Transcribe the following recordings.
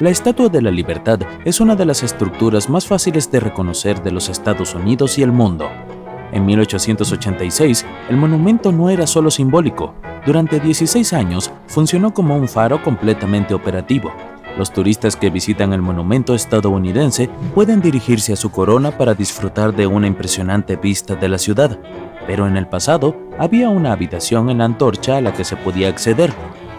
La Estatua de la Libertad es una de las estructuras más fáciles de reconocer de los Estados Unidos y el mundo. En 1886, el monumento no era solo simbólico. Durante 16 años funcionó como un faro completamente operativo. Los turistas que visitan el monumento estadounidense pueden dirigirse a su corona para disfrutar de una impresionante vista de la ciudad. Pero en el pasado había una habitación en la antorcha a la que se podía acceder,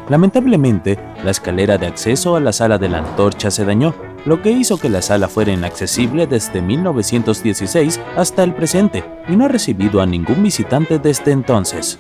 Lamentablemente, la escalera de acceso a la sala de la antorcha se dañó, lo que hizo que la sala fuera inaccesible desde 1916 hasta el presente y no ha recibido a ningún visitante desde entonces.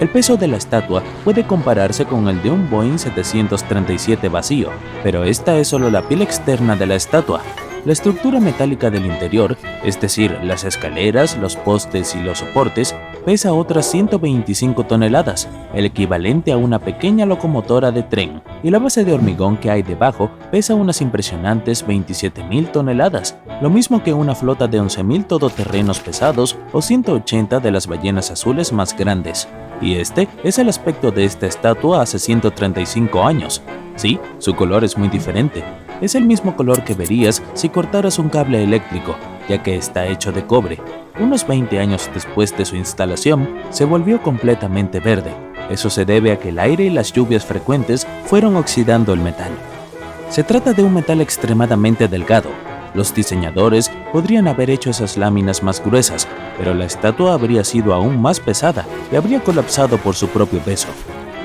El peso de la estatua puede compararse con el de un Boeing 737 vacío, pero esta es solo la piel externa de la estatua, la estructura metálica del interior, es decir, las escaleras, los postes y los soportes, pesa otras 125 toneladas, el equivalente a una pequeña locomotora de tren, y la base de hormigón que hay debajo pesa unas impresionantes 27.000 toneladas, lo mismo que una flota de 11.000 todoterrenos pesados o 180 de las ballenas azules más grandes. Y este es el aspecto de esta estatua hace 135 años. Sí, su color es muy diferente, es el mismo color que verías si cortaras un cable eléctrico, ya que está hecho de cobre. Unos 20 años después de su instalación, se volvió completamente verde. Eso se debe a que el aire y las lluvias frecuentes fueron oxidando el metal. Se trata de un metal extremadamente delgado. Los diseñadores podrían haber hecho esas láminas más gruesas, pero la estatua habría sido aún más pesada y habría colapsado por su propio peso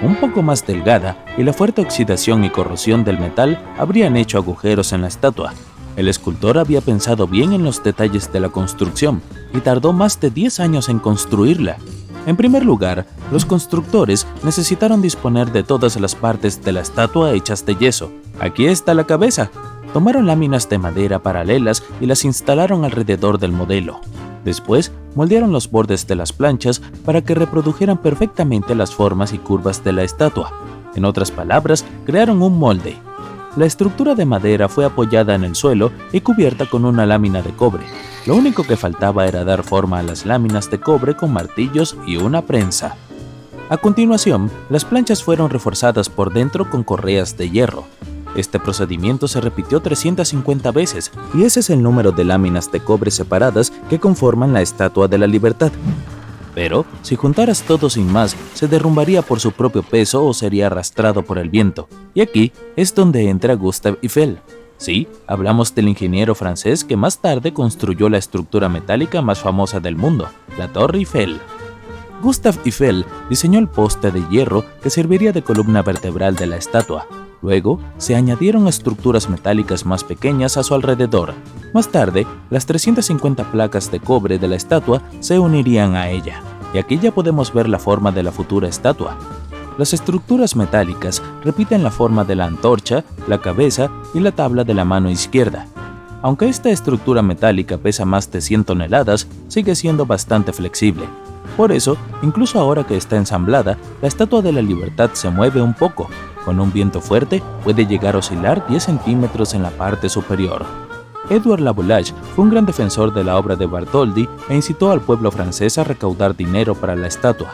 un poco más delgada y la fuerte oxidación y corrosión del metal habrían hecho agujeros en la estatua. El escultor había pensado bien en los detalles de la construcción y tardó más de 10 años en construirla. En primer lugar, los constructores necesitaron disponer de todas las partes de la estatua hechas de yeso. Aquí está la cabeza. Tomaron láminas de madera paralelas y las instalaron alrededor del modelo. Después, moldearon los bordes de las planchas para que reprodujeran perfectamente las formas y curvas de la estatua. En otras palabras, crearon un molde. La estructura de madera fue apoyada en el suelo y cubierta con una lámina de cobre. Lo único que faltaba era dar forma a las láminas de cobre con martillos y una prensa. A continuación, las planchas fueron reforzadas por dentro con correas de hierro. Este procedimiento se repitió 350 veces y ese es el número de láminas de cobre separadas que conforman la Estatua de la Libertad. Pero, si juntaras todo sin más, se derrumbaría por su propio peso o sería arrastrado por el viento. Y aquí es donde entra Gustave Eiffel. Sí, hablamos del ingeniero francés que más tarde construyó la estructura metálica más famosa del mundo, la Torre Eiffel. Gustave Eiffel diseñó el poste de hierro que serviría de columna vertebral de la estatua, Luego, se añadieron estructuras metálicas más pequeñas a su alrededor. Más tarde, las 350 placas de cobre de la estatua se unirían a ella, y aquí ya podemos ver la forma de la futura estatua. Las estructuras metálicas repiten la forma de la antorcha, la cabeza y la tabla de la mano izquierda. Aunque esta estructura metálica pesa más de 100 toneladas, sigue siendo bastante flexible. Por eso, incluso ahora que está ensamblada, la Estatua de la Libertad se mueve un poco, con un viento fuerte puede llegar a oscilar 10 centímetros en la parte superior. Edward Laboulage fue un gran defensor de la obra de Bartholdi e incitó al pueblo francés a recaudar dinero para la estatua.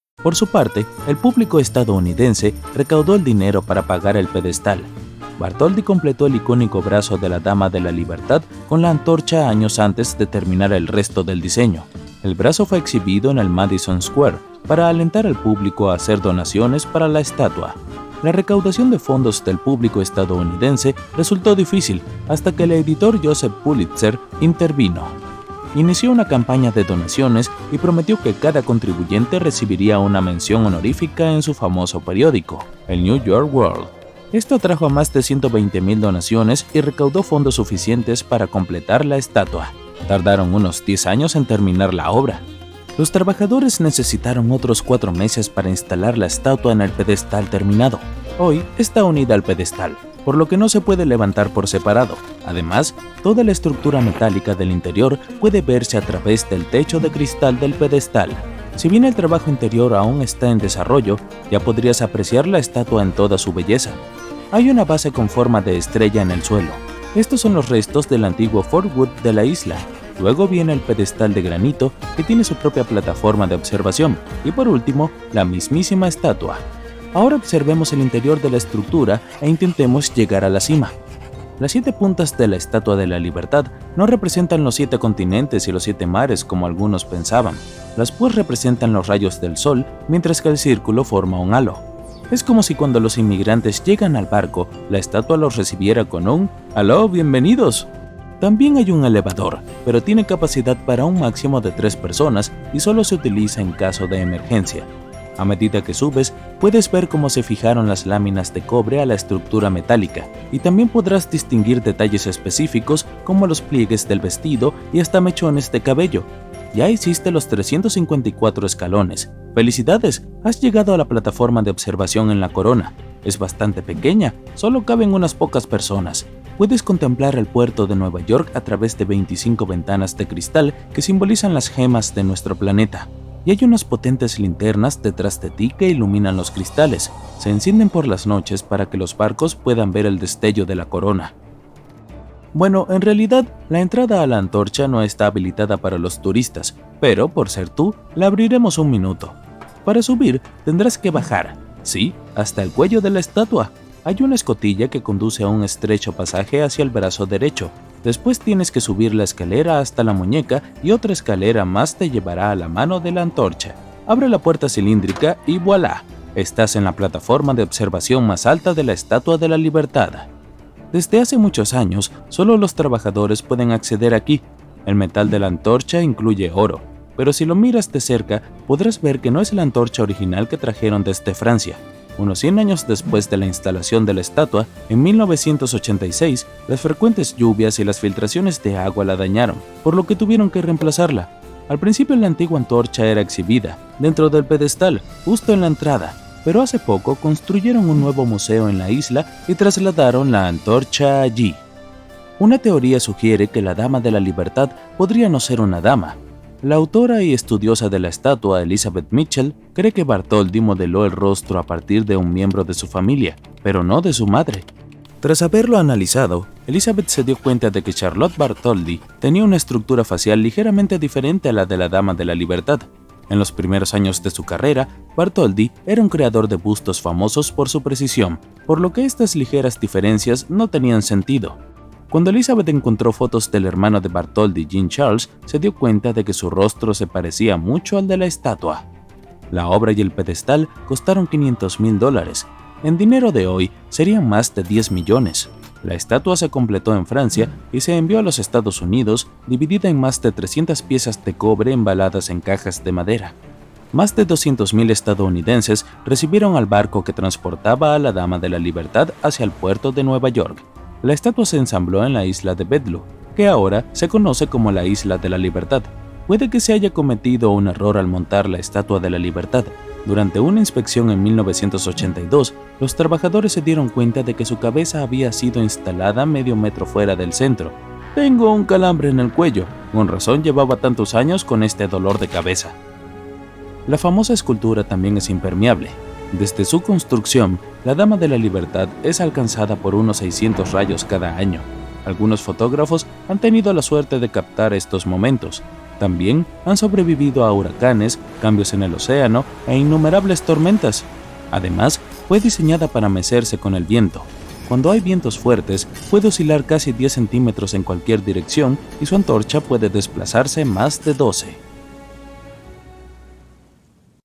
Por su parte, el público estadounidense recaudó el dinero para pagar el pedestal. Bartoldi completó el icónico brazo de la Dama de la Libertad con la antorcha años antes de terminar el resto del diseño. El brazo fue exhibido en el Madison Square para alentar al público a hacer donaciones para la estatua. la recaudación de fondos del público estadounidense resultó difícil hasta que el editor Joseph Pulitzer intervino. Inició una campaña de donaciones y prometió que cada contribuyente recibiría una mención honorífica en su famoso periódico, el New York World. Esto atrajo a más de 120.000 donaciones y recaudó fondos suficientes para completar la estatua. Tardaron unos 10 años en terminar la obra, los trabajadores necesitaron otros cuatro meses para instalar la estatua en el pedestal terminado. Hoy está unida al pedestal, por lo que no se puede levantar por separado. Además, toda la estructura metálica del interior puede verse a través del techo de cristal del pedestal. Si bien el trabajo interior aún está en desarrollo, ya podrías apreciar la estatua en toda su belleza. Hay una base con forma de estrella en el suelo. Estos son los restos del antiguo Fort Wood de la isla, Luego viene el pedestal de granito que tiene su propia plataforma de observación y por último la mismísima estatua. Ahora observemos el interior de la estructura e intentemos llegar a la cima. Las siete puntas de la Estatua de la Libertad no representan los siete continentes y los siete mares como algunos pensaban, las pues representan los rayos del sol mientras que el círculo forma un halo. Es como si cuando los inmigrantes llegan al barco, la estatua los recibiera con un ¡Aló, bienvenidos! También hay un elevador, pero tiene capacidad para un máximo de tres personas y solo se utiliza en caso de emergencia. A medida que subes, puedes ver cómo se fijaron las láminas de cobre a la estructura metálica y también podrás distinguir detalles específicos como los pliegues del vestido y hasta mechones de cabello. Ya hiciste los 354 escalones. ¡Felicidades! Has llegado a la plataforma de observación en la corona. Es bastante pequeña, solo caben unas pocas personas, puedes contemplar el puerto de Nueva York a través de 25 ventanas de cristal que simbolizan las gemas de nuestro planeta. Y hay unas potentes linternas detrás de ti que iluminan los cristales. Se encienden por las noches para que los barcos puedan ver el destello de la corona. Bueno, en realidad, la entrada a la antorcha no está habilitada para los turistas, pero por ser tú, la abriremos un minuto. Para subir, tendrás que bajar, sí, hasta el cuello de la estatua, hay una escotilla que conduce a un estrecho pasaje hacia el brazo derecho. Después tienes que subir la escalera hasta la muñeca y otra escalera más te llevará a la mano de la antorcha. Abre la puerta cilíndrica y voilà, estás en la plataforma de observación más alta de la Estatua de la Libertad. Desde hace muchos años, solo los trabajadores pueden acceder aquí. El metal de la antorcha incluye oro, pero si lo miras de cerca podrás ver que no es la antorcha original que trajeron desde Francia. Unos 100 años después de la instalación de la estatua, en 1986, las frecuentes lluvias y las filtraciones de agua la dañaron, por lo que tuvieron que reemplazarla. Al principio la antigua antorcha era exhibida, dentro del pedestal, justo en la entrada, pero hace poco construyeron un nuevo museo en la isla y trasladaron la antorcha allí. Una teoría sugiere que la Dama de la Libertad podría no ser una dama, la autora y estudiosa de la estatua Elizabeth Mitchell cree que Bartoldi modeló el rostro a partir de un miembro de su familia, pero no de su madre. Tras haberlo analizado, Elizabeth se dio cuenta de que Charlotte Bartoldi tenía una estructura facial ligeramente diferente a la de la Dama de la Libertad. En los primeros años de su carrera, Bartoldi era un creador de bustos famosos por su precisión, por lo que estas ligeras diferencias no tenían sentido. Cuando Elizabeth encontró fotos del hermano de Bartoldi, Jean Charles, se dio cuenta de que su rostro se parecía mucho al de la estatua. La obra y el pedestal costaron 500 mil dólares. En dinero de hoy serían más de 10 millones. La estatua se completó en Francia y se envió a los Estados Unidos dividida en más de 300 piezas de cobre embaladas en cajas de madera. Más de 200.000 estadounidenses recibieron al barco que transportaba a la Dama de la Libertad hacia el puerto de Nueva York. La estatua se ensambló en la isla de Bedlo, que ahora se conoce como la Isla de la Libertad. Puede que se haya cometido un error al montar la Estatua de la Libertad. Durante una inspección en 1982, los trabajadores se dieron cuenta de que su cabeza había sido instalada medio metro fuera del centro. Tengo un calambre en el cuello, con razón llevaba tantos años con este dolor de cabeza. La famosa escultura también es impermeable, desde su construcción, la Dama de la Libertad es alcanzada por unos 600 rayos cada año. Algunos fotógrafos han tenido la suerte de captar estos momentos. También han sobrevivido a huracanes, cambios en el océano e innumerables tormentas. Además, fue diseñada para mecerse con el viento. Cuando hay vientos fuertes, puede oscilar casi 10 centímetros en cualquier dirección y su antorcha puede desplazarse más de 12.